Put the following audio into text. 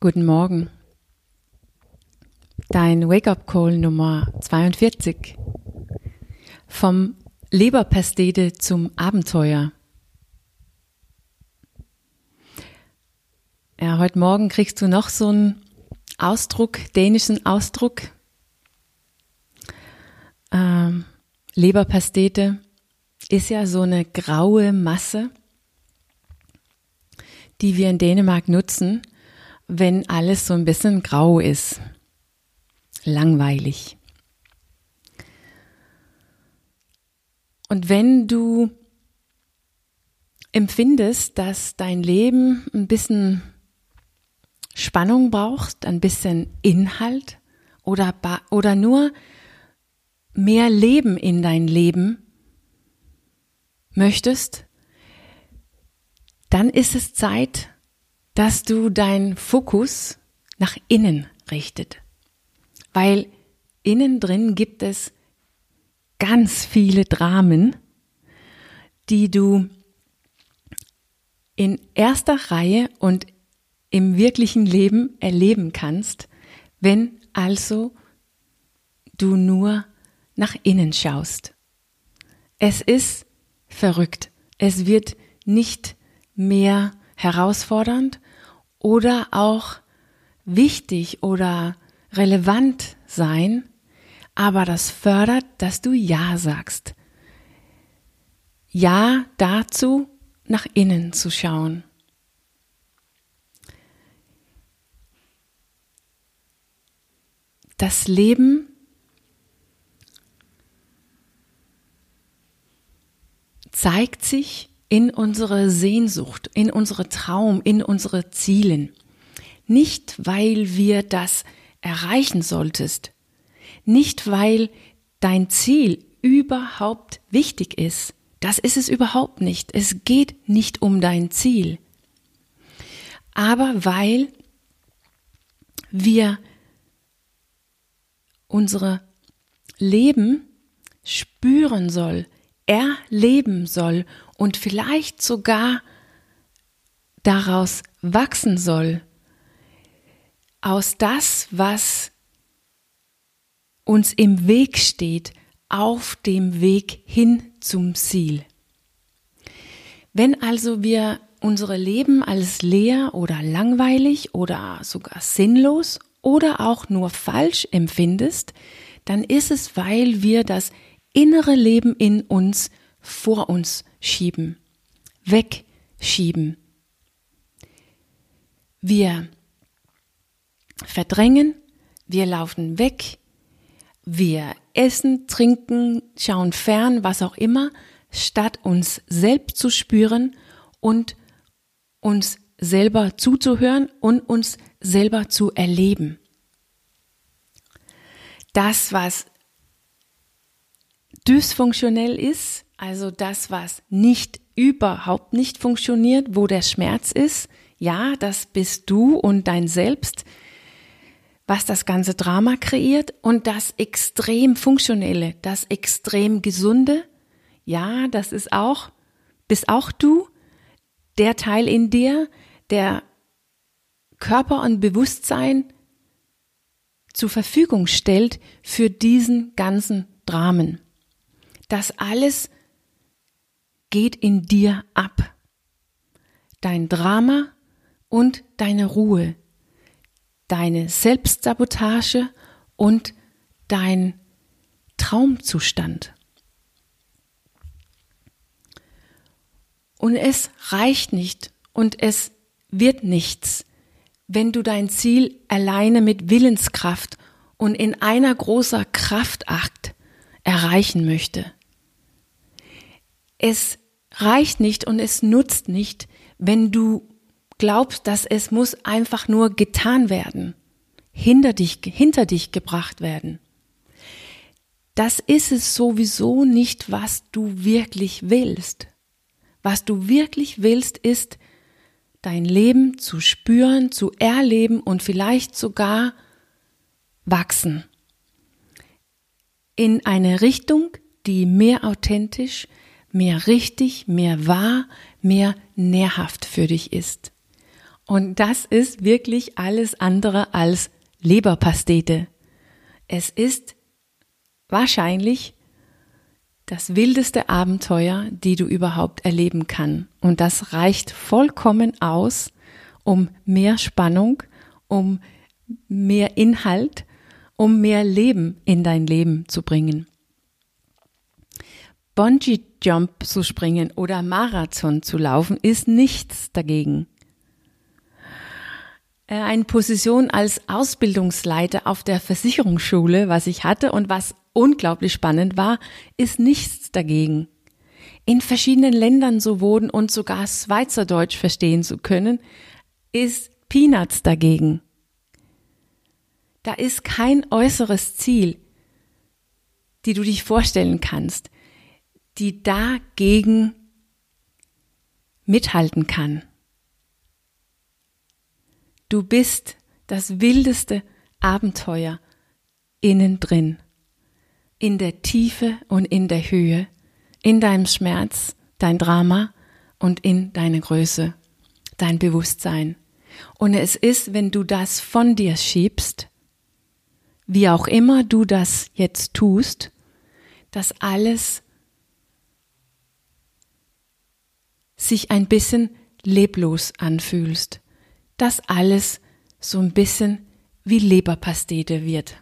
Guten Morgen. Dein Wake-up-Call Nummer 42. Vom Leberpastete zum Abenteuer. Ja, heute Morgen kriegst du noch so einen Ausdruck, dänischen Ausdruck. Ähm, Leberpastete ist ja so eine graue Masse, die wir in Dänemark nutzen, wenn alles so ein bisschen grau ist. Langweilig. Und wenn du empfindest, dass dein Leben ein bisschen Spannung braucht, ein bisschen Inhalt oder, oder nur mehr Leben in dein Leben möchtest, dann ist es Zeit, dass du deinen Fokus nach innen richtet. Weil innen drin gibt es ganz viele Dramen, die du in erster Reihe und im wirklichen Leben erleben kannst, wenn also du nur nach innen schaust. Es ist verrückt. Es wird nicht mehr herausfordernd oder auch wichtig oder relevant sein, aber das fördert, dass du Ja sagst. Ja dazu, nach innen zu schauen. Das Leben zeigt sich in unsere Sehnsucht, in unsere Traum, in unsere Zielen. Nicht, weil wir das erreichen solltest, nicht weil dein Ziel überhaupt wichtig ist. Das ist es überhaupt nicht. Es geht nicht um dein Ziel. Aber weil wir unsere Leben spüren soll, erleben soll und vielleicht sogar daraus wachsen soll, aus das, was uns im Weg steht, auf dem Weg hin zum Ziel. Wenn also wir unsere Leben als leer oder langweilig oder sogar sinnlos oder auch nur falsch empfindest, dann ist es, weil wir das innere Leben in uns vor uns schieben, wegschieben. Wir verdrängen, wir laufen weg, wir essen, trinken, schauen fern, was auch immer, statt uns selbst zu spüren und uns selber zuzuhören und uns selber zu erleben. Das, was dysfunktionell ist, also das, was nicht überhaupt nicht funktioniert, wo der Schmerz ist, ja, das bist du und dein Selbst, was das ganze Drama kreiert und das extrem funktionelle, das extrem gesunde, ja, das ist auch, bist auch du, der Teil in dir, der Körper und Bewusstsein zur Verfügung stellt für diesen ganzen Dramen. Das alles geht in dir ab. Dein Drama und deine Ruhe, deine Selbstsabotage und dein Traumzustand. Und es reicht nicht und es wird nichts, wenn du dein Ziel alleine mit Willenskraft und in einer großer Kraftakt erreichen möchte. Es reicht nicht und es nutzt nicht, wenn du glaubst, dass es muss einfach nur getan werden, hinter dich, hinter dich gebracht werden. Das ist es sowieso nicht, was du wirklich willst. Was du wirklich willst, ist, dein Leben zu spüren, zu erleben und vielleicht sogar wachsen. In eine Richtung, die mehr authentisch, mehr richtig, mehr wahr, mehr nährhaft für dich ist. Und das ist wirklich alles andere als Leberpastete. Es ist wahrscheinlich das wildeste Abenteuer, die du überhaupt erleben kann. Und das reicht vollkommen aus, um mehr Spannung, um mehr Inhalt, um mehr Leben in dein Leben zu bringen. Bungee Jump zu springen oder Marathon zu laufen ist nichts dagegen. Äh, eine Position als Ausbildungsleiter auf der Versicherungsschule, was ich hatte und was unglaublich spannend war, ist nichts dagegen. In verschiedenen Ländern so wohnen und sogar Schweizerdeutsch verstehen zu können, ist Peanuts dagegen. Da ist kein äußeres Ziel, die du dich vorstellen kannst, die dagegen mithalten kann. Du bist das wildeste Abenteuer innen drin, in der Tiefe und in der Höhe, in deinem Schmerz, dein Drama und in deine Größe, dein Bewusstsein. Und es ist, wenn du das von dir schiebst, wie auch immer du das jetzt tust, dass alles sich ein bisschen leblos anfühlst, dass alles so ein bisschen wie Leberpastete wird.